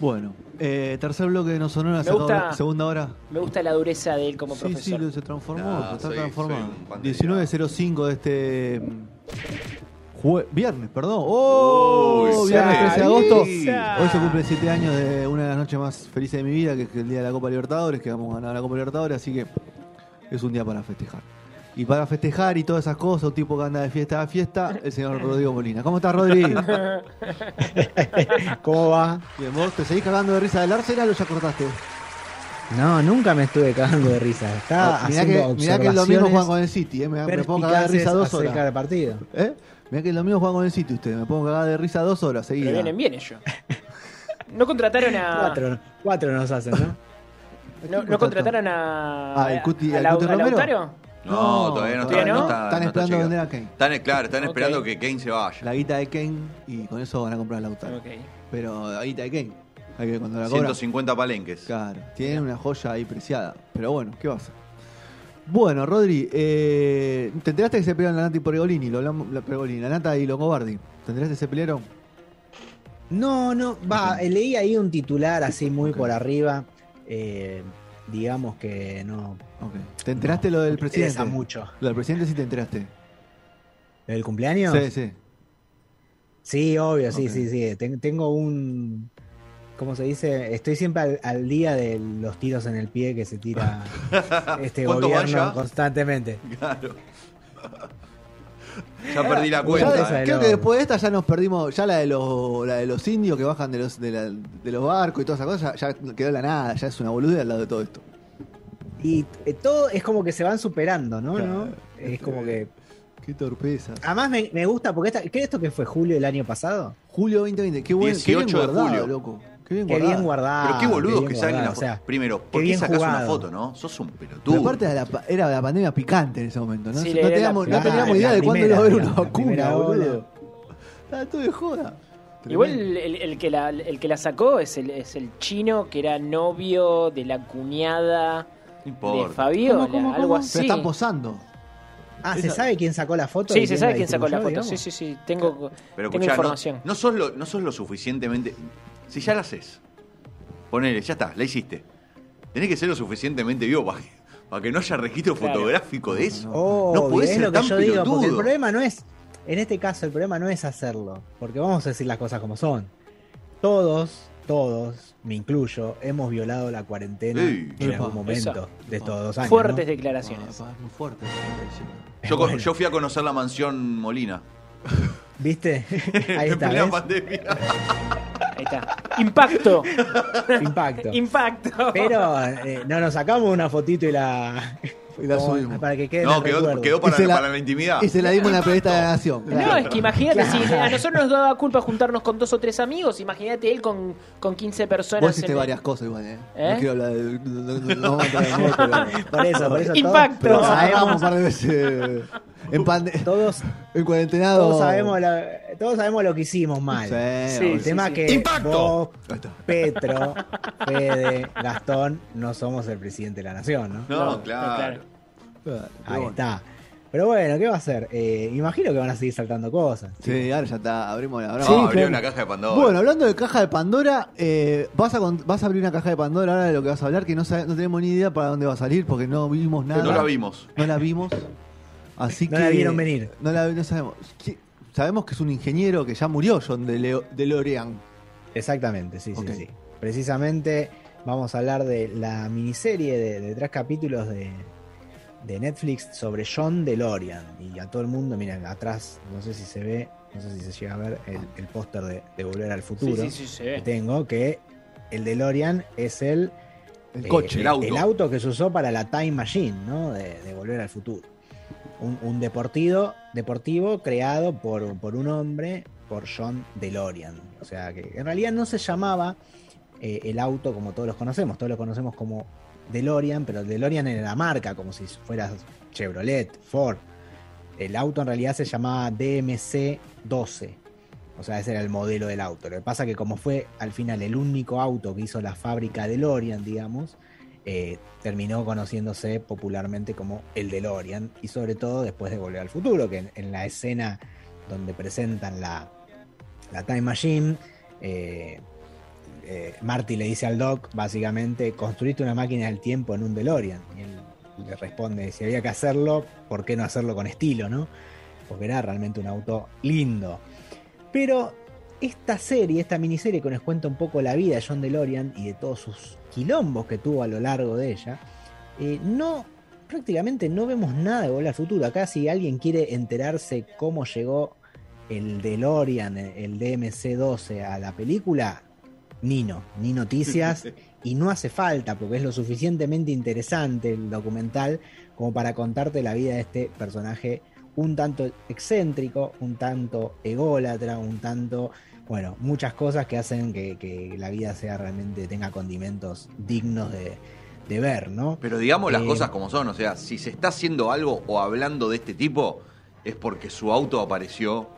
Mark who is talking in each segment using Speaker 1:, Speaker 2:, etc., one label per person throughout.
Speaker 1: Bueno, eh, tercer bloque de No Sonora,
Speaker 2: Me gusta-
Speaker 1: segunda hora.
Speaker 2: Me gusta la dureza de él como
Speaker 1: Sí,
Speaker 2: profesor.
Speaker 1: sí, lo- se transformó,
Speaker 3: No,
Speaker 1: se está
Speaker 3: soy-
Speaker 1: transformando.
Speaker 3: soy un pandereta.
Speaker 1: 19.05 de este. mm, jue- viernes, perdón. ¡Oh!
Speaker 3: Uy,
Speaker 1: viernes 13 de agosto.
Speaker 3: sí.
Speaker 1: Hoy se cumple 7 años de una de las noches más felices de mi vida, que es el día de la Copa Libertadores, que vamos a ganar la Copa Libertadores, así que es un día para festejar. Y para festejar y todas esas cosas, un tipo que anda de fiesta a fiesta, el señor Rodrigo Molina. ¿Cómo estás, Rodrigo?
Speaker 4: ¿Cómo va?
Speaker 1: Bien, ¿vos te seguís cagando de risa del Arsenal o ya cortaste?
Speaker 4: No, nunca me estuve cagando de risa. Estaba
Speaker 1: mirá,
Speaker 4: haciendo
Speaker 1: que, mirá que el domingo juegan
Speaker 4: observaciones
Speaker 1: con el City, ¿eh? me, me pongo a cagar de risa dos horas.
Speaker 4: partido.
Speaker 1: ¿Eh? Mirá que el domingo juegan con el City ustedes, me pongo a cagar de risa dos horas
Speaker 2: Pero
Speaker 1: seguidas.
Speaker 2: vienen bien ellos. No contrataron a.
Speaker 4: Cuatro, cuatro nos hacen, ¿no?
Speaker 2: No, no contrataron a.
Speaker 1: Ah, el Cuti-
Speaker 2: a,
Speaker 1: el Cuti
Speaker 2: a
Speaker 1: Romero.
Speaker 2: Lautaro.
Speaker 3: No, todavía no está.
Speaker 2: ¿Todavía no?
Speaker 3: está-
Speaker 1: Están
Speaker 3: no está
Speaker 1: esperando vender a Kane.
Speaker 3: Están, claro, están esperando que Kane se vaya.
Speaker 1: La guita de Kane y con eso van a comprar la Lautaro.
Speaker 2: Ok.
Speaker 1: Pero la guita de Kane, hay que cuando la cobra.
Speaker 3: 150 palenques.
Speaker 1: Claro, tienen una joya ahí preciada. Pero bueno, ¿qué va a hacer? Bueno, Rodri, eh, ¿te enteraste que se pelearon la Nata y Pregolini? Lo hablamos, la Pregolini, la Nata y Longobardi. ¿Te enteraste que se pelearon?
Speaker 4: No, no, va, eh, leí ahí un titular así muy por arriba. eh, digamos que no.
Speaker 1: ¿Te enteraste lo del
Speaker 4: interesa
Speaker 1: presidente?
Speaker 4: mucho.
Speaker 1: Lo del presidente sí te enteraste.
Speaker 4: ¿El cumpleaños?
Speaker 1: Sí, sí.
Speaker 4: Sí, obvio, sí, sí, sí. Ten- tengo un. ¿Cómo se dice? Estoy siempre al, al día de los tiros en el pie que se tira este
Speaker 3: ¿Cuánto van
Speaker 4: gobierno constantemente.
Speaker 3: Claro. ya perdí la cuenta.
Speaker 4: de
Speaker 1: creo que después de esta ya nos perdimos, ya la de los, la de los indios que bajan de los, de, la- de los barcos y todas esas cosas, ya, ya quedó la nada, ya es una boludez al lado de todo esto.
Speaker 4: Y eh, todo es como que se van superando, ¿no?
Speaker 1: Claro.
Speaker 4: ¿No? Es como que.
Speaker 1: Qué torpeza.
Speaker 4: Además me, me gusta porque esta, ¿qué esto que fue julio del año pasado?
Speaker 1: Julio 2020, qué, buen, qué bien
Speaker 3: 18 de
Speaker 1: guardado,
Speaker 3: julio.
Speaker 1: loco. Qué bien
Speaker 4: Qué
Speaker 1: guardado.
Speaker 4: bien guardado.
Speaker 3: Pero qué boludos que salen
Speaker 4: guardado,
Speaker 3: la foto.
Speaker 4: o sea,
Speaker 3: Primero,
Speaker 4: qué
Speaker 3: ¿por qué sacás una foto, no? Sos un
Speaker 1: Pero
Speaker 3: pelotudo.
Speaker 1: aparte era la, era la pandemia picante en ese momento, ¿no?
Speaker 2: Sí,
Speaker 1: no,
Speaker 2: la-
Speaker 1: teníamos, no teníamos
Speaker 4: la
Speaker 1: idea de cuándo iba a haber una vacuna, boludo. Estaba todo de joda.
Speaker 2: Igual el que la, el que la sacó es el, es el chino que era novio de la cuñada
Speaker 3: No
Speaker 2: de
Speaker 3: importa.
Speaker 2: Fabiola,
Speaker 1: ¿Cómo, cómo,
Speaker 2: algo así.
Speaker 1: Pero están posando.
Speaker 4: Ah, ¿se sabe quién sacó la foto?
Speaker 2: Sí, se sabe quién sacó la foto. Sí, sí, sí. Tengo,
Speaker 3: Pero
Speaker 2: tengo
Speaker 3: escuchá, no,
Speaker 2: información.
Speaker 3: no, sos lo, no sos lo suficientemente. Si ya la haces, ponele, ya está, la hiciste. Tenés que ser lo suficientemente vivo para que, para que no haya registro
Speaker 2: Claro.
Speaker 3: fotográfico de eso. No podés
Speaker 4: es
Speaker 3: ser
Speaker 4: lo que
Speaker 3: tan
Speaker 4: yo digo, porque el problema no es, en este caso, el problema no es hacerlo, porque vamos a decir las cosas como son. Todos, todos, me incluyo, hemos violado la cuarentena
Speaker 3: Sí.
Speaker 4: en
Speaker 1: Epa.
Speaker 4: algún momento de estos dos años.
Speaker 2: Fuertes
Speaker 4: ¿no?
Speaker 2: declaraciones.
Speaker 1: Ah, muy fuerte.
Speaker 3: Yo,
Speaker 4: Bueno.
Speaker 3: yo fui a conocer la mansión Molina.
Speaker 4: ¿Viste? Ahí está,
Speaker 3: plena
Speaker 4: ¿ves?
Speaker 3: pandemia.
Speaker 2: Ahí está. Impacto.
Speaker 4: Impacto.
Speaker 2: Impacto.
Speaker 4: Pero eh, no nos sacamos una fotito y la,
Speaker 1: Y la
Speaker 4: como-
Speaker 1: subimos.
Speaker 4: para que quede
Speaker 3: No, quedó, para,
Speaker 1: la-
Speaker 3: para la intimidad.
Speaker 1: Y se la dimos en la periodista de la Nación.
Speaker 2: No, es que imagínate, si a nosotros nos daba culpa juntarnos con dos o tres amigos, imagínate él con, con 15 personas.
Speaker 1: Vos hiciste
Speaker 2: en-
Speaker 1: varias cosas igual, ¿eh?
Speaker 2: ¿Eh?
Speaker 1: No quiero hablar de... No, no- no.
Speaker 4: Por eso, por eso
Speaker 2: Impacto.
Speaker 1: Pero
Speaker 4: todos
Speaker 1: agarramos un
Speaker 4: sabemos,
Speaker 1: par de veces en, pande-
Speaker 4: todos,
Speaker 1: en cuarentenado.
Speaker 4: todos sabemos la- todos sabemos lo que hicimos mal.
Speaker 1: Sí.
Speaker 4: El tema
Speaker 2: sí.
Speaker 4: que
Speaker 3: ¡Impacto!
Speaker 4: vos. Petro, Fede, Gastón, no somos el presidente de la nación, ¿no?
Speaker 3: No,
Speaker 2: No,
Speaker 3: claro.
Speaker 2: claro.
Speaker 4: Ahí
Speaker 1: bueno.
Speaker 4: está. Pero bueno, ¿qué va a hacer? Eh, imagino que van a seguir saltando cosas.
Speaker 1: Sí, ahora ya está, abrimos la... ahora vamos.
Speaker 3: abrió
Speaker 4: claro.
Speaker 3: una caja de Pandora.
Speaker 1: Bueno, hablando de caja de Pandora, eh, vas, a, con- vas a abrir una caja de Pandora ahora de lo que vas a hablar, que no, sabe- no tenemos ni idea para dónde va a salir, porque no vimos nada.
Speaker 3: no la vimos.
Speaker 1: No la vimos. Así
Speaker 4: No
Speaker 1: que.
Speaker 4: la vieron venir.
Speaker 1: No la no sabemos. ¿Qué- Sabemos que es un ingeniero que ya murió, John de, Leo, de Lorean.
Speaker 4: Exactamente, sí, sí, sí. Precisamente vamos a hablar de la miniserie de, de tres capítulos de, de Netflix sobre John DeLorean. Y a todo el mundo, miren, atrás, no sé si se ve, no sé si se llega a ver el, el póster de, de Volver al Futuro
Speaker 2: Sí, sí, sí, se
Speaker 4: que
Speaker 2: ve.
Speaker 4: tengo, que el DeLorean es el,
Speaker 1: El
Speaker 4: eh,
Speaker 1: coche.
Speaker 3: el auto.
Speaker 4: el auto que se usó para la Time Machine, ¿no? De, de volver al futuro. Un, un deportivo, deportivo creado por, por un hombre, por John DeLorean. O sea que en realidad no se llamaba eh, el auto como todos los conocemos, todos lo conocemos como DeLorean, pero el DeLorean era la marca, como si fuera Chevrolet, Ford. El auto en realidad se llamaba DMC-12. O sea, ese era el modelo del auto. Lo que pasa que como fue al final el único auto que hizo la fábrica DeLorean, digamos, eh, terminó conociéndose popularmente como el DeLorean. Y sobre todo después de Volver al Futuro, que en, la escena donde presentan la, la Time Machine, eh, eh, Marty le dice al Doc, básicamente, construiste una máquina del tiempo en un DeLorean. Y él le responde, si había que hacerlo, ¿por qué no hacerlo con estilo, no? Porque era realmente un auto lindo. Pero esta serie, esta miniserie que nos cuenta un poco la vida de John DeLorean y de todos sus quilombos que tuvo a lo largo de ella, eh, no prácticamente no vemos nada de Volver al Futuro. Acá si alguien quiere enterarse cómo llegó el DeLorean, el DMC-12 a la película, ni no, ni noticias. y no hace falta porque es lo suficientemente interesante el documental como para contarte la vida de este personaje un tanto excéntrico, un tanto ególatra, un tanto, bueno, muchas cosas que hacen que, que la vida sea realmente, tenga condimentos dignos de, de ver, ¿no?
Speaker 3: Pero digamos las
Speaker 4: Eh,
Speaker 3: cosas como son, o sea, si se está haciendo algo o hablando de este tipo, es porque su auto apareció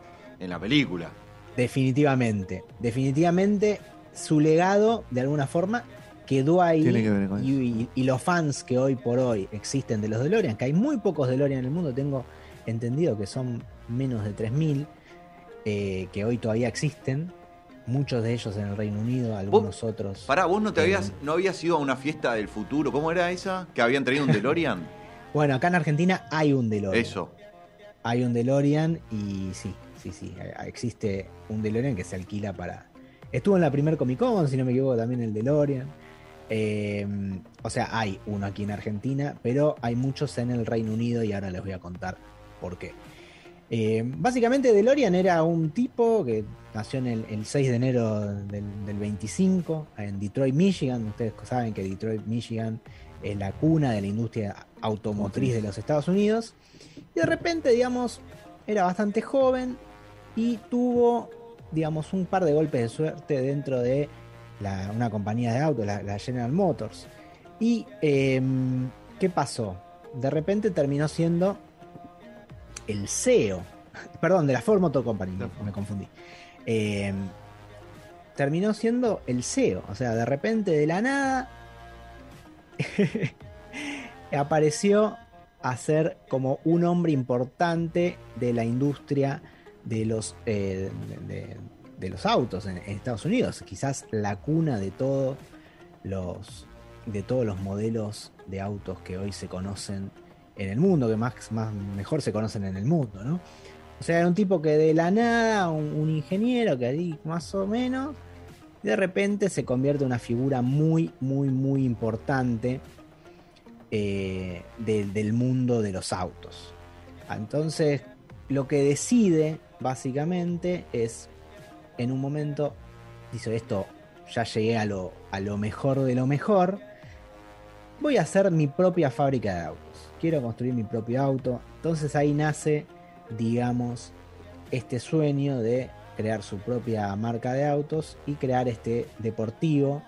Speaker 3: en la película.
Speaker 4: Definitivamente, definitivamente su legado de alguna forma quedó ahí
Speaker 1: Tiene que ver con
Speaker 4: y, y- y los fans que hoy por hoy existen de los DeLorean, que hay muy pocos DeLorean en el mundo, tengo entendido que son menos de 3.000 eh, que hoy todavía existen, muchos de ellos en el Reino Unido, algunos otros.
Speaker 3: Pará, vos no te habías, no habías ido a una fiesta del futuro, ¿cómo era esa? Que habían traído un DeLorean.
Speaker 4: Bueno, acá en Argentina hay un DeLorean.
Speaker 3: Eso.
Speaker 4: Hay un DeLorean y sí, sí, sí, eh, existe un DeLorean que se alquila para... Estuvo en la primer Comic Con, si no me equivoco, también el DeLorean. Eh, o sea, hay uno aquí en Argentina, pero hay muchos en el Reino Unido y ahora les voy a contar por qué. Eh, básicamente DeLorean era un tipo que nació el, el 6 de enero del, del 25 en Detroit, Michigan. Ustedes saben que Detroit, Michigan es la cuna de la industria automotriz de los Estados Unidos. Y de repente, digamos, era bastante joven y tuvo, digamos, un par de golpes de suerte dentro de la- una compañía de autos, la, la General Motors. Y, em, ¿qué pasó? De repente terminó siendo el CEO, perdón, de la Ford Motor Company, me, me confundí. Em, terminó siendo el CEO, o sea, de repente de la nada apareció a ser como un hombre importante de la industria de los, eh, de, los autos en, Estados Unidos. Quizás la cuna de todos los de todos los modelos de autos que hoy se conocen en el mundo, que más, más mejor se conocen en el mundo, ¿no? O sea, era un tipo que de la nada, un, ingeniero que ahí más o menos, de repente se convierte en una figura muy, muy, muy importante eh, de- del mundo de los autos. Entonces, lo que decide básicamente es, en un momento, dice esto, ya llegué a lo, a lo mejor de lo mejor, voy a hacer mi propia fábrica de autos. Quiero construir mi propio auto. Entonces ahí nace, digamos, este sueño de crear su propia marca de autos y crear este deportivo,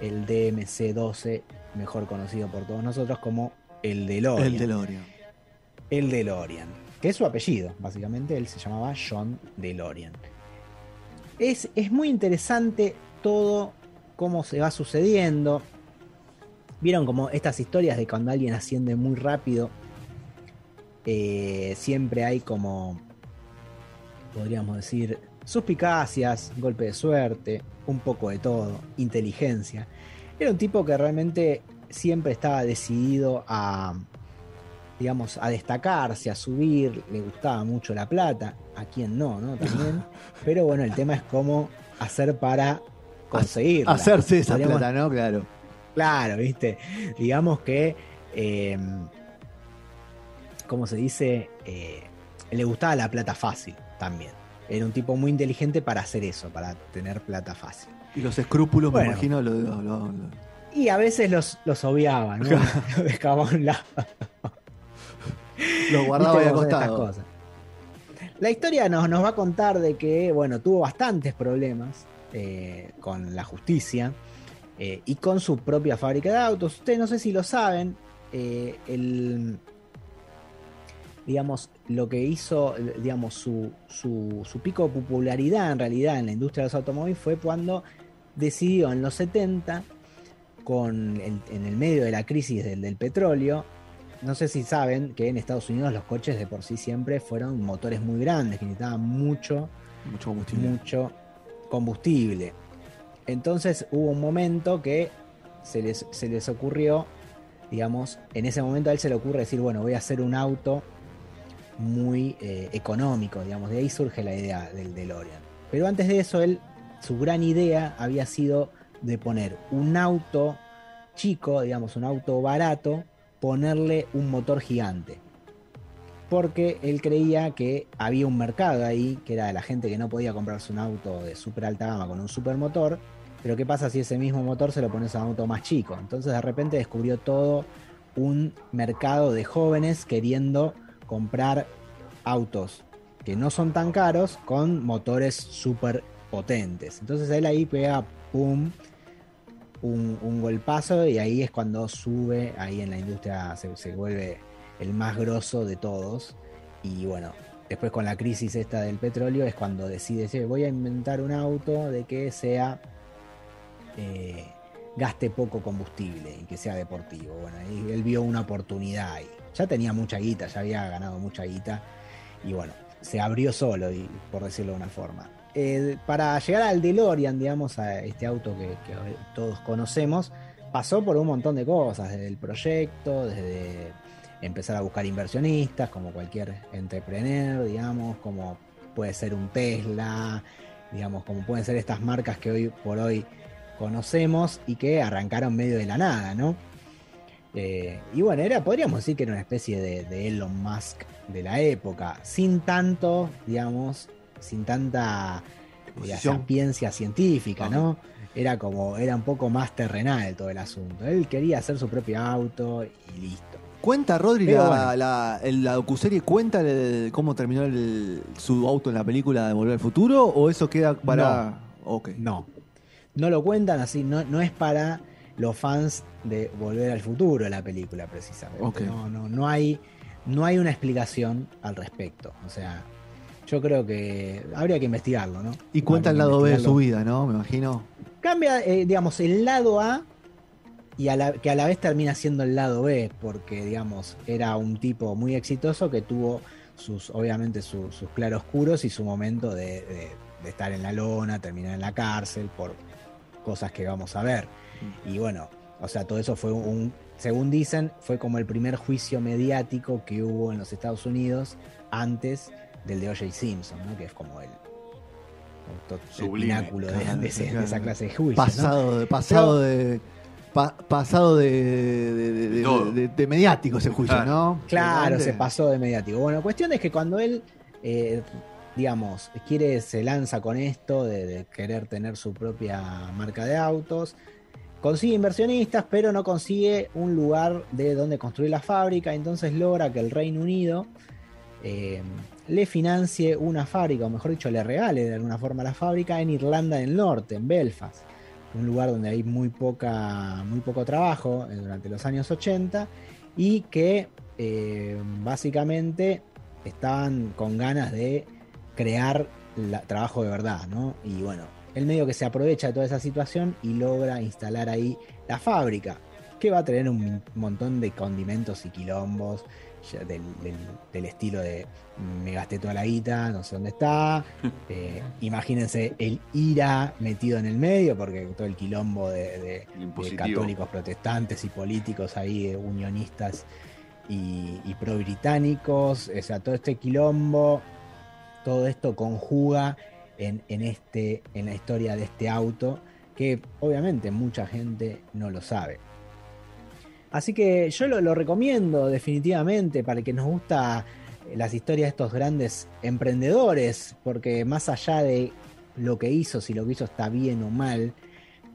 Speaker 4: el DMC-12, mejor conocido por todos nosotros como el DeLorean.
Speaker 1: El DeLorean.
Speaker 4: El DeLorean, que es su apellido, básicamente él se llamaba John DeLorean. Es, es muy interesante todo cómo se va sucediendo. Vieron como estas historias de cuando alguien asciende muy rápido, eh, siempre hay como, podríamos decir, suspicacias, golpe de suerte, un poco de todo, inteligencia. Era un tipo que realmente siempre estaba decidido a, digamos, a destacarse, a subir, le gustaba mucho la plata, a quien no, ¿no? También. Pero bueno, el tema es cómo hacer para conseguirla.
Speaker 1: Hacerse esa
Speaker 4: Podríamos-
Speaker 1: plata, ¿no? Claro.
Speaker 4: Claro, viste. Digamos que, eh, como se dice, Eh, le gustaba la plata fácil también. era un tipo muy inteligente para hacer eso, para tener plata fácil.
Speaker 1: Y los escrúpulos,
Speaker 4: Bueno.
Speaker 1: me imagino, lo, lo-
Speaker 4: Y a veces los, los obviaba, ¿no? Lo dejaba a un lado.
Speaker 1: Los guardaba ahí
Speaker 4: ¿Viste cómo son estas
Speaker 1: acostado.
Speaker 4: cosas? La historia nos, nos va a contar de que, bueno, tuvo bastantes problemas eh, con la justicia eh, y con su propia fábrica de autos. Ustedes no sé si lo saben, eh, el, digamos, lo que hizo, digamos, su, su, su pico de popularidad en realidad en la industria de los automóviles fue cuando decidió en los 70, con el- en el medio de la crisis del, del petróleo, no sé si saben que en Estados Unidos los coches de por sí siempre fueron motores muy grandes, que necesitaban mucho,
Speaker 1: Mucho combustible.
Speaker 4: mucho combustible. Entonces hubo un momento que se les, se les ocurrió, digamos, en ese momento a él se le ocurre decir, bueno, voy a hacer un auto muy eh, económico, digamos, de ahí surge la idea del DeLorean. Pero antes de eso, él, su gran idea había sido de poner un auto chico, digamos, un auto barato, ponerle un motor gigante. Porque él creía que había un mercado ahí, que era de la gente que no podía comprarse un auto de súper alta gama con un supermotor. Pero ¿qué pasa si ese mismo motor se lo pones a un auto más chico? Entonces de repente descubrió todo un mercado de jóvenes queriendo comprar autos que no son tan caros con motores súper potentes. Entonces él ahí pega, pum, un, golpazo y ahí es cuando sube, ahí en la industria se, se vuelve el más grosso de todos. Y bueno, después con la crisis esta del petróleo es cuando decide, "Che, voy a inventar un auto de que sea... eh, gaste poco combustible y que sea deportivo. Bueno, ahí él vio una oportunidad. Ya tenía mucha guita, ya había ganado mucha guita. Y bueno, se abrió solo, y, por decirlo de una forma. Eh, para llegar al DeLorean, digamos, a este auto que, que todos conocemos, pasó por un montón de cosas, desde el proyecto, desde empezar a buscar inversionistas, como cualquier entrepreneur, digamos, como puede ser un Tesla, digamos, como pueden ser estas marcas que hoy por hoy conocemos y que arrancaron medio de la nada, ¿no? Eh, y bueno, era, podríamos decir que era una especie de, de Elon Musk de la época, sin tanto, digamos, sin tanta
Speaker 1: Exposición.
Speaker 4: sapiencia científica, ¿no? Era como, era un poco más terrenal todo el asunto. Él quería hacer su propio auto y listo.
Speaker 1: Cuenta, Rodri,
Speaker 4: Pero
Speaker 1: la, la, la docuserie cuenta el- cómo terminó el- su auto en la película de Volver al Futuro o eso queda para.
Speaker 4: No, no lo cuentan así, no, no es para los fans de Volver al Futuro la película precisamente. No, no, no hay, no hay una explicación al respecto. O sea, yo creo que habría que investigarlo, ¿no?
Speaker 1: Y cuenta el lado B de su vida, ¿no? Me imagino.
Speaker 4: Cambia, eh, digamos, el lado A y a la, que a la vez termina siendo el lado B, porque, digamos, era un tipo muy exitoso que tuvo sus, obviamente, su- sus claroscuros y su momento de, de- de estar en la lona, terminar en la cárcel, por cosas que vamos a ver. Y bueno, o sea, todo eso fue un, según dicen, fue como el primer juicio mediático que hubo en los Estados Unidos antes del de O.J. Simpson, ¿no? Que es como el, el pináculo de, de ese- de esa clase de juicios. ¿no?
Speaker 1: Pasado, de, pasado de. pa- pasado de, de, de- de-
Speaker 3: todo.
Speaker 1: de- de mediático ese juicio,
Speaker 3: Claro.
Speaker 1: ¿no?
Speaker 4: Claro, se pasó de mediático. Bueno, cuestión es que cuando él, eh, digamos, quiere, se lanza con esto de, de querer tener su propia marca de autos, consigue inversionistas, pero no consigue un lugar de donde construir la fábrica, entonces logra que el Reino Unido eh, le financie una fábrica, o mejor dicho, le regale de alguna forma la fábrica en Irlanda del Norte, en Belfast, un lugar donde hay muy, poca, muy poco trabajo eh, durante los años 80 y que eh, básicamente estaban con ganas de crear trabajo de verdad, ¿no? Y bueno, el medio que se aprovecha de toda esa situación y logra instalar ahí la fábrica, que va a tener un montón de condimentos y quilombos del, del- del estilo de me gasté toda la guita, no sé dónde está. Eh, imagínense el IRA metido en el medio, porque todo el quilombo de, de- de
Speaker 3: Impositivo.
Speaker 4: católicos protestantes y políticos ahí, eh, unionistas y, y pro-británicos, o sea, todo este quilombo, todo esto conjuga en, en este, en la historia de este auto, que obviamente mucha gente no lo sabe. Así que yo lo, recomiendo definitivamente para el que nos gusta las historias de estos grandes emprendedores, porque más allá de lo que hizo, si lo que hizo está bien o mal,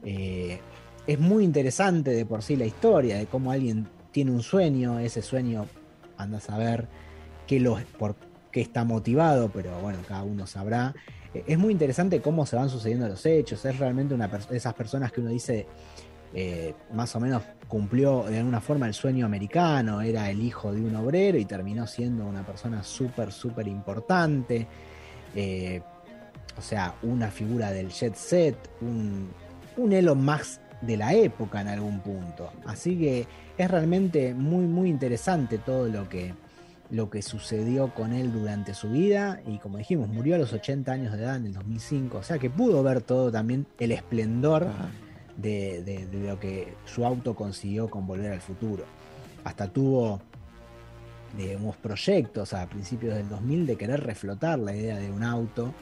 Speaker 4: eh, es muy interesante de por sí la historia, de cómo alguien tiene un sueño, ese sueño anda a saber qué lo, por qué está motivado, pero bueno, cada uno sabrá. Eh, Es muy interesante cómo se van sucediendo los hechos, es realmente una de esas personas que uno dice, eh, más o menos cumplió de alguna forma el sueño americano, era el hijo de un obrero y terminó siendo una persona súper, súper importante. Eh, o sea, una figura del jet set, un, un Elon Musk de la época en algún punto. Así que es realmente muy, muy interesante todo lo que, lo que sucedió con él durante su vida. Y como dijimos, murió a los 80 años de edad en el 2005. O sea que pudo ver todo también el esplendor de, de- de lo que su auto consiguió con Volver al Futuro. Hasta tuvo unos proyectos a principios del 2000 de querer reflotar la idea de un auto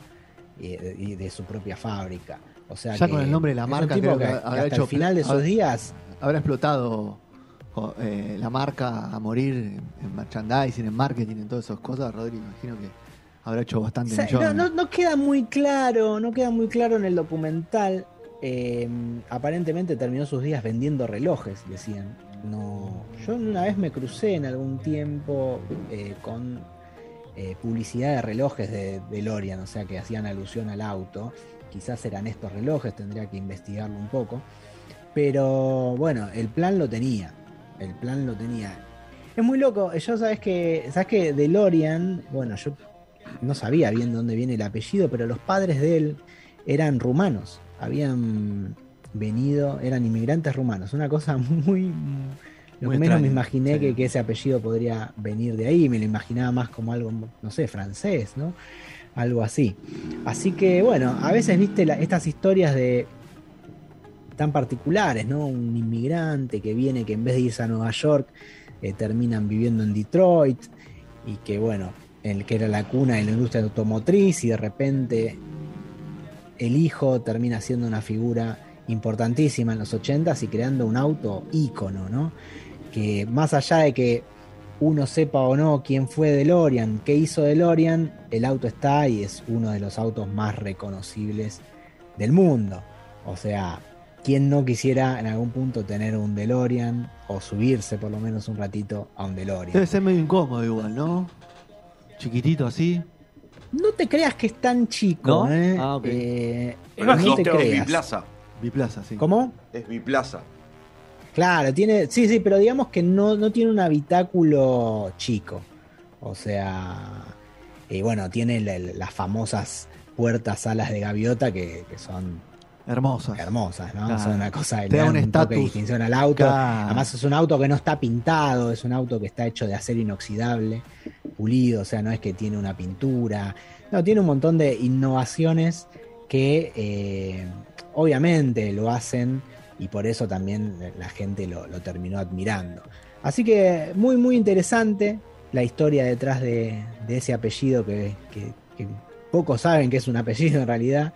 Speaker 4: y de, y de su propia fábrica. O sea
Speaker 1: Ya
Speaker 4: que
Speaker 1: con el nombre de la marca, creo que
Speaker 4: que,
Speaker 1: habrá
Speaker 4: hasta
Speaker 1: hecho
Speaker 4: el final de sus días
Speaker 1: Habrá explotado eh, la marca a morir en, merchandising, en marketing, en todas esas cosas. Rodri, imagino que habrá hecho bastante
Speaker 4: O sea, no- no queda muy claro, no queda muy claro en el documental. Eh, aparentemente terminó sus días vendiendo relojes, decían. No, yo una vez me crucé en algún tiempo eh, con eh, publicidad de relojes de, de Lorian, o sea que hacían alusión al auto. Quizás eran estos relojes, tendría que investigarlo un poco. Pero bueno, el plan lo tenía. El plan lo tenía. Es muy loco. Yo sabes que, sabes que DeLorean, bueno, yo no sabía bien dónde viene el apellido, pero los padres de él eran rumanos. Habían venido, eran inmigrantes rumanos. Una cosa muy. Lo
Speaker 1: Muy
Speaker 4: que menos me imaginé
Speaker 1: sí.
Speaker 4: que, que ese apellido podría venir de ahí. Me lo imaginaba más como algo, no sé, francés, ¿no? Algo así. Así que, bueno, a veces viste la- estas historias de tan particulares, ¿no? Un inmigrante que viene, que en vez de irse a Nueva York, eh, terminan viviendo en Detroit y que, bueno, el que era la cuna de la industria automotriz y de repente el hijo termina siendo una figura importantísima en los 80s y creando un auto ícono, ¿no? Que más allá de que uno sepa o no quién fue DeLorean, qué hizo DeLorean, el auto está y es uno de los autos más reconocibles del mundo. O sea, ¿quién no quisiera en algún punto tener un DeLorean o subirse por lo menos un ratito a un DeLorean?
Speaker 1: Debe ser medio incómodo igual, ¿no? Chiquitito así.
Speaker 4: No te creas que es tan chico,
Speaker 1: ¿No?
Speaker 4: ¿eh?
Speaker 1: Ah, ok.
Speaker 4: Eh,
Speaker 3: Pero
Speaker 4: no
Speaker 3: es
Speaker 4: te
Speaker 3: es
Speaker 4: creas.
Speaker 3: biplaza.
Speaker 1: Biplaza, sí.
Speaker 4: ¿Cómo?
Speaker 3: Es biplaza.
Speaker 4: Claro, tiene, sí, sí, pero digamos que no, no tiene un habitáculo chico. O sea, y bueno, tiene la- las famosas puertas alas de gaviota que, que son
Speaker 1: Hermosas.
Speaker 4: hermosas, ¿no?
Speaker 1: Claro.
Speaker 4: Son una cosa
Speaker 1: Te
Speaker 4: le
Speaker 1: da un
Speaker 4: un toque de
Speaker 1: estatus.
Speaker 4: distinción al auto.
Speaker 1: Claro.
Speaker 4: Además es un auto que no está pintado, es un auto que está hecho de acero inoxidable, pulido, o sea, no es que tiene una pintura. No, tiene un montón de innovaciones que eh, obviamente lo hacen y por eso también la gente lo, terminó admirando. Así que muy, muy interesante la historia detrás de, ese apellido que, que- pocos saben que es un apellido en realidad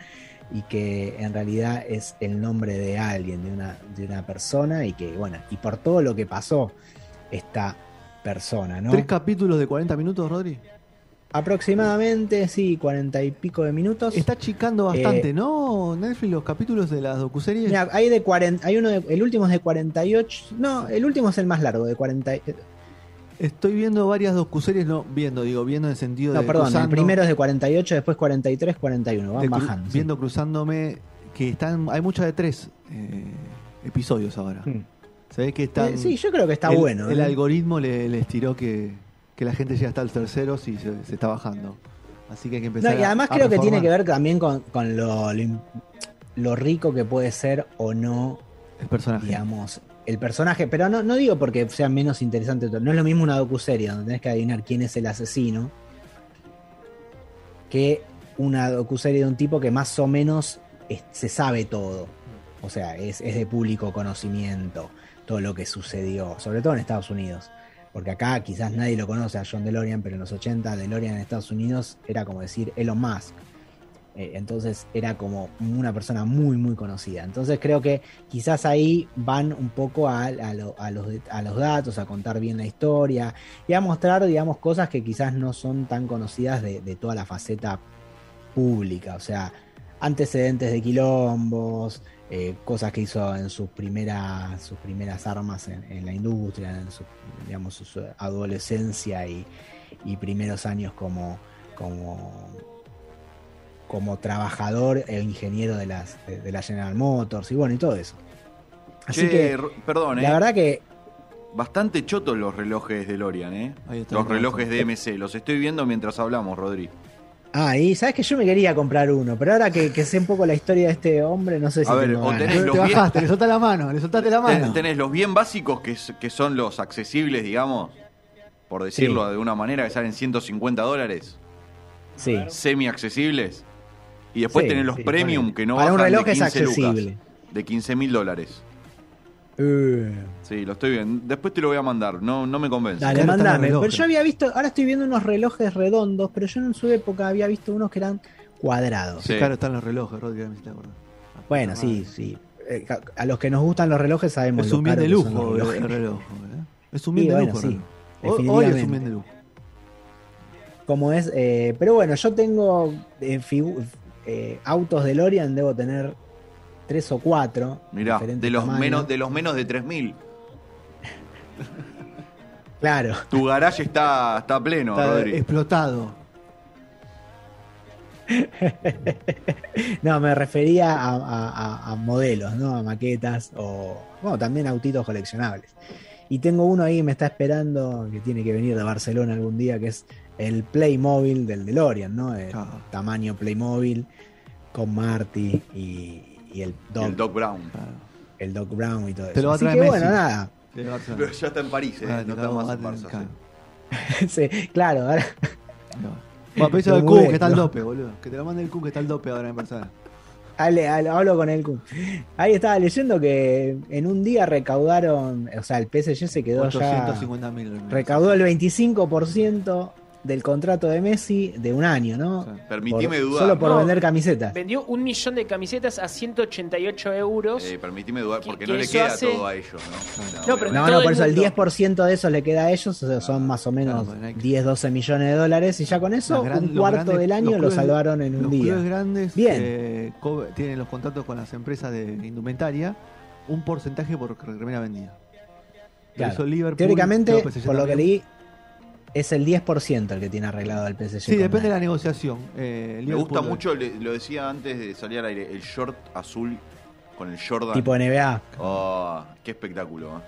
Speaker 4: y que en realidad es el nombre de alguien, de una, de una persona y que, bueno, y por todo lo que pasó esta persona, ¿no?
Speaker 1: Tres capítulos de 40 minutos, Rodri.
Speaker 4: Aproximadamente, sí, cuarenta y pico de minutos.
Speaker 1: Está achicando bastante,
Speaker 4: Eh,
Speaker 1: ¿no? Netflix, los capítulos de las docuseries.
Speaker 4: Mira, hay de 40, hay uno de- el último es de 48, no, el último es el más largo, de 40, y-
Speaker 1: Estoy viendo varias docuseries, no viendo, digo, viendo en el sentido
Speaker 4: no,
Speaker 1: de.
Speaker 4: perdón, el
Speaker 1: cruzando-
Speaker 4: primero es de 48, después 43, 41, van
Speaker 1: de
Speaker 4: bajando. sí.
Speaker 1: Viendo cruzándome, que están. Hay muchas de tres eh, episodios ahora.
Speaker 4: Mm.
Speaker 1: Ve que.
Speaker 4: Eh, sí, yo creo que está
Speaker 1: el,
Speaker 4: bueno.
Speaker 1: El
Speaker 4: ¿eh?
Speaker 1: algoritmo le, les tiró que, que la gente llega hasta el tercero si se, se está bajando. Así que hay que
Speaker 4: No,
Speaker 1: empezar
Speaker 4: y además
Speaker 1: a- a
Speaker 4: creo que tiene que ver también con, con lo, lo rico que puede ser o no
Speaker 1: el personaje.
Speaker 4: digamos, el personaje, pero no, no digo porque sea menos interesante, no es lo mismo una docuserie donde tenés que adivinar quién es el asesino que una docuserie de un tipo que más o menos es- se sabe todo. O sea, es, es de público conocimiento todo lo que sucedió, sobre todo en Estados Unidos. Porque acá quizás nadie lo conoce a John DeLorean, pero en los 80 DeLorean en Estados Unidos era como decir Elon Musk. Eh, entonces era como una persona muy, muy conocida. Entonces creo que quizás ahí van un poco a, a lo- a los, a los datos, a contar bien la historia y a mostrar, digamos, cosas que quizás no son tan conocidas de, de toda la faceta pública. O sea, antecedentes de quilombos, eh, cosas que hizo en sus primeras, sus primeras armas en, en la industria, en su, digamos, su adolescencia y, y primeros años como, como, como trabajador e ingeniero de, las, de, de la General Motors y bueno, y todo eso. Así
Speaker 3: Che,
Speaker 4: que,
Speaker 3: perdón,
Speaker 4: la
Speaker 3: eh.
Speaker 4: verdad que
Speaker 3: Bastante chotos los relojes de Lorian, ¿eh?
Speaker 1: Ahí está
Speaker 3: Los
Speaker 1: el
Speaker 3: relojes
Speaker 1: caso.
Speaker 3: de MC. Los estoy viendo mientras hablamos, Rodri.
Speaker 4: Ah, y sabes que yo me quería comprar uno, pero ahora que, que sé un poco la historia de este hombre, no sé si
Speaker 3: A ver,
Speaker 4: tengo
Speaker 3: o
Speaker 4: ganas.
Speaker 3: tenés
Speaker 1: Te
Speaker 3: los bien-
Speaker 1: bajaste, le soltaste la mano, le soltaste la mano.
Speaker 3: Tenés los bien básicos, que, son los accesibles, digamos, por decirlo
Speaker 4: Sí.
Speaker 3: de una manera, que salen 150 dólares.
Speaker 4: Sí.
Speaker 3: Semi accesibles. Y después
Speaker 4: Sí,
Speaker 3: tenés los
Speaker 4: sí,
Speaker 3: premium que no
Speaker 4: Para un
Speaker 3: bajan
Speaker 4: reloj
Speaker 3: de
Speaker 4: es
Speaker 3: 15 lucas,
Speaker 4: accesible.
Speaker 3: de 15 mil dólares.
Speaker 4: Eh,
Speaker 3: Sí, lo estoy viendo. Después te lo voy a mandar. No, no me convence.
Speaker 4: Dale, mandame. Pero yo había visto, ahora estoy viendo unos relojes redondos, pero yo en su época había visto unos que eran cuadrados.
Speaker 3: Sí.
Speaker 1: Claro, están los relojes, Rodri.
Speaker 4: Bueno, sí, sí. Eh, a- los que nos gustan los relojes sabemos
Speaker 1: Es un bien de lujo el reloj. ¿eh? Es un bien
Speaker 4: Sí,
Speaker 1: de
Speaker 4: bueno,
Speaker 1: lujo.
Speaker 4: sí.
Speaker 1: Hoy- es un
Speaker 4: definitivamente.
Speaker 1: bien de lujo.
Speaker 4: Como es, eh, pero bueno, yo tengo eh, eh, autos de Lorian, debo tener tres o cuatro.
Speaker 3: Mirá, de los,
Speaker 4: tamaños.
Speaker 3: menos, de los menos de 3000.
Speaker 4: Claro.
Speaker 3: Tu garage está, está pleno,
Speaker 1: Está
Speaker 3: Rodri.
Speaker 1: explotado.
Speaker 4: No, me refería a, a- a- a modelos, ¿no? A maquetas o, bueno, también autitos coleccionables. Y tengo uno ahí que me está esperando, que tiene que venir de Barcelona algún día, que es el Playmobil del DeLorean, ¿no? El
Speaker 1: Claro.
Speaker 4: tamaño Playmobil con Marty y, y el Doc,
Speaker 3: el Doc Brown.
Speaker 1: Claro.
Speaker 4: el Doc Brown y todo
Speaker 1: Te
Speaker 4: eso.
Speaker 1: lo va a
Speaker 4: Así
Speaker 1: traer
Speaker 4: que
Speaker 1: Messi.
Speaker 4: bueno, nada.
Speaker 3: Pero ya está en París, ¿eh?
Speaker 1: Ah,
Speaker 3: no
Speaker 1: te
Speaker 3: está más en Barça.
Speaker 1: claro.
Speaker 3: sí.
Speaker 4: Claro, ahora
Speaker 1: Bueno, pero eso del Kun, que está al
Speaker 4: ¿no?
Speaker 1: dope, boludo. Que te lo mande el Kun, que está al dope ahora en persona.
Speaker 4: Ale- ale- hablo con el Kun. Ahí estaba leyendo que en un día recaudaron, o sea, el PSG se quedó ya
Speaker 1: 850 mil.
Speaker 4: recaudó el 25% del contrato de Messi de un año, ¿no?
Speaker 1: Sí.
Speaker 3: Permitime
Speaker 4: Por-
Speaker 3: dudar.
Speaker 4: Solo por
Speaker 2: No.
Speaker 4: vender camisetas.
Speaker 2: Vendió un millón de camisetas a 188 euros.
Speaker 3: Eh, permitime dudar
Speaker 2: Que-
Speaker 3: porque
Speaker 2: que
Speaker 3: no le queda
Speaker 2: hace-
Speaker 3: todo a ellos, ¿no?
Speaker 2: No, pero
Speaker 4: No,
Speaker 2: todo
Speaker 4: no,
Speaker 2: el
Speaker 4: por eso el
Speaker 2: mundo.
Speaker 4: 10% de eso le queda a ellos, o sea, son más o menos
Speaker 1: Claro, Nike.
Speaker 4: 10, 12 millones de dólares y ya con eso
Speaker 1: gran-
Speaker 4: un
Speaker 1: los
Speaker 4: cuarto
Speaker 1: grandes-
Speaker 4: del año
Speaker 1: los
Speaker 4: lo salvaron en un
Speaker 1: los
Speaker 4: día.
Speaker 1: clubes grandes
Speaker 4: Bien.
Speaker 1: eh, tienen los contratos con las empresas de indumentaria, un porcentaje por remera vendida.
Speaker 4: Claro.
Speaker 1: eso Liverpool,
Speaker 4: Teóricamente, por lo que leí, es el 10% el que tiene arreglado el PSG.
Speaker 1: Sí, depende de la
Speaker 4: Nike.
Speaker 1: negociación. Eh,
Speaker 3: Me gusta mucho, le- lo decía antes de salir al aire, el short azul con el Jordan.
Speaker 4: Tipo NBA.
Speaker 3: Oh, qué espectáculo. ¿eh?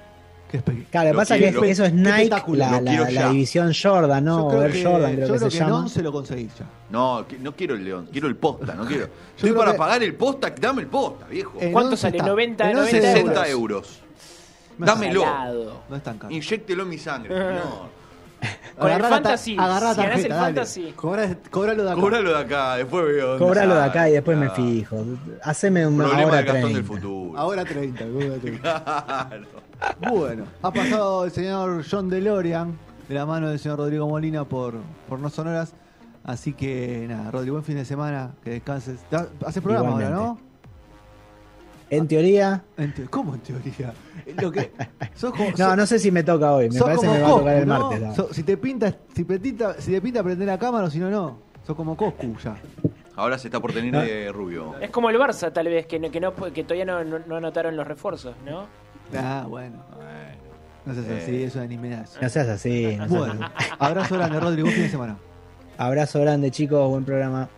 Speaker 1: Qué espe-
Speaker 4: Claro, lo que
Speaker 3: Lo
Speaker 4: pasa es que eso es Nike, la,
Speaker 3: lo
Speaker 4: la- la división Jordan,
Speaker 1: Yo
Speaker 4: ¿no?
Speaker 1: creo
Speaker 4: Ver
Speaker 1: que,
Speaker 4: Jordan, creo
Speaker 1: yo
Speaker 4: que
Speaker 1: creo
Speaker 4: se
Speaker 1: que en
Speaker 4: llama.
Speaker 1: 11 lo conseguís ya.
Speaker 3: No, que- no quiero el león, quiero el posta, no quiero. Estoy
Speaker 1: creo
Speaker 3: para
Speaker 1: que-
Speaker 3: pagar el posta, dame el posta, viejo.
Speaker 1: En
Speaker 2: ¿Cuánto
Speaker 1: 11
Speaker 2: sale?
Speaker 1: está.
Speaker 2: 90,
Speaker 1: En 11
Speaker 2: 90
Speaker 3: 60
Speaker 2: euros.
Speaker 3: euros.
Speaker 1: No
Speaker 3: Dámelo.
Speaker 1: No es tan caro.
Speaker 3: Inyéctelo en mi sangre, señor.
Speaker 2: Con el
Speaker 1: Agarrá la ta-
Speaker 2: Fantasy,
Speaker 1: agarrá la
Speaker 2: si ganás el
Speaker 1: tarjeta, dale.
Speaker 2: Fantasy.
Speaker 1: Cobra- Cobralo de acá.
Speaker 3: Cobralo de acá, después veo. dónde
Speaker 4: Cobralo de
Speaker 3: sale.
Speaker 4: acá y después me
Speaker 3: Ah,
Speaker 4: fijo. Haceme una
Speaker 3: Problema
Speaker 4: hora
Speaker 3: del Gastón
Speaker 4: 30.
Speaker 3: del futuro.
Speaker 1: Ahora 30. ahora 30.
Speaker 3: Claro.
Speaker 1: Bueno, ha pasado el señor John DeLorean de la mano del señor Rodrigo Molina por, por no sonoras. Así que nada, Rodrigo, buen fin de semana, que descanses. Haces programa ahora, ¿no?
Speaker 4: En teoría,
Speaker 1: En te- ¿Cómo en teoría? Lo que, sos como,
Speaker 4: no,
Speaker 1: sos-
Speaker 4: no sé si me toca hoy. Me parece que me va a tocar el
Speaker 1: ¿no?
Speaker 4: martes.
Speaker 1: si te pinta, si te pinta, si te pinta prender la cámara, o si no, no. Sos como Coscu ya.
Speaker 3: Ahora se está por tener de rubio.
Speaker 2: Es como el Barça, tal vez, que, no, que, no, que todavía no, no- no anotaron los refuerzos, ¿no?
Speaker 1: Ah, bueno. No seas
Speaker 3: Eh.
Speaker 1: así, eso es animenazo.
Speaker 4: No seas así. no seas
Speaker 1: Bueno, abrazo grande, Rodrigo, buen fin de semana.
Speaker 4: Abrazo grande, chicos. Buen programa.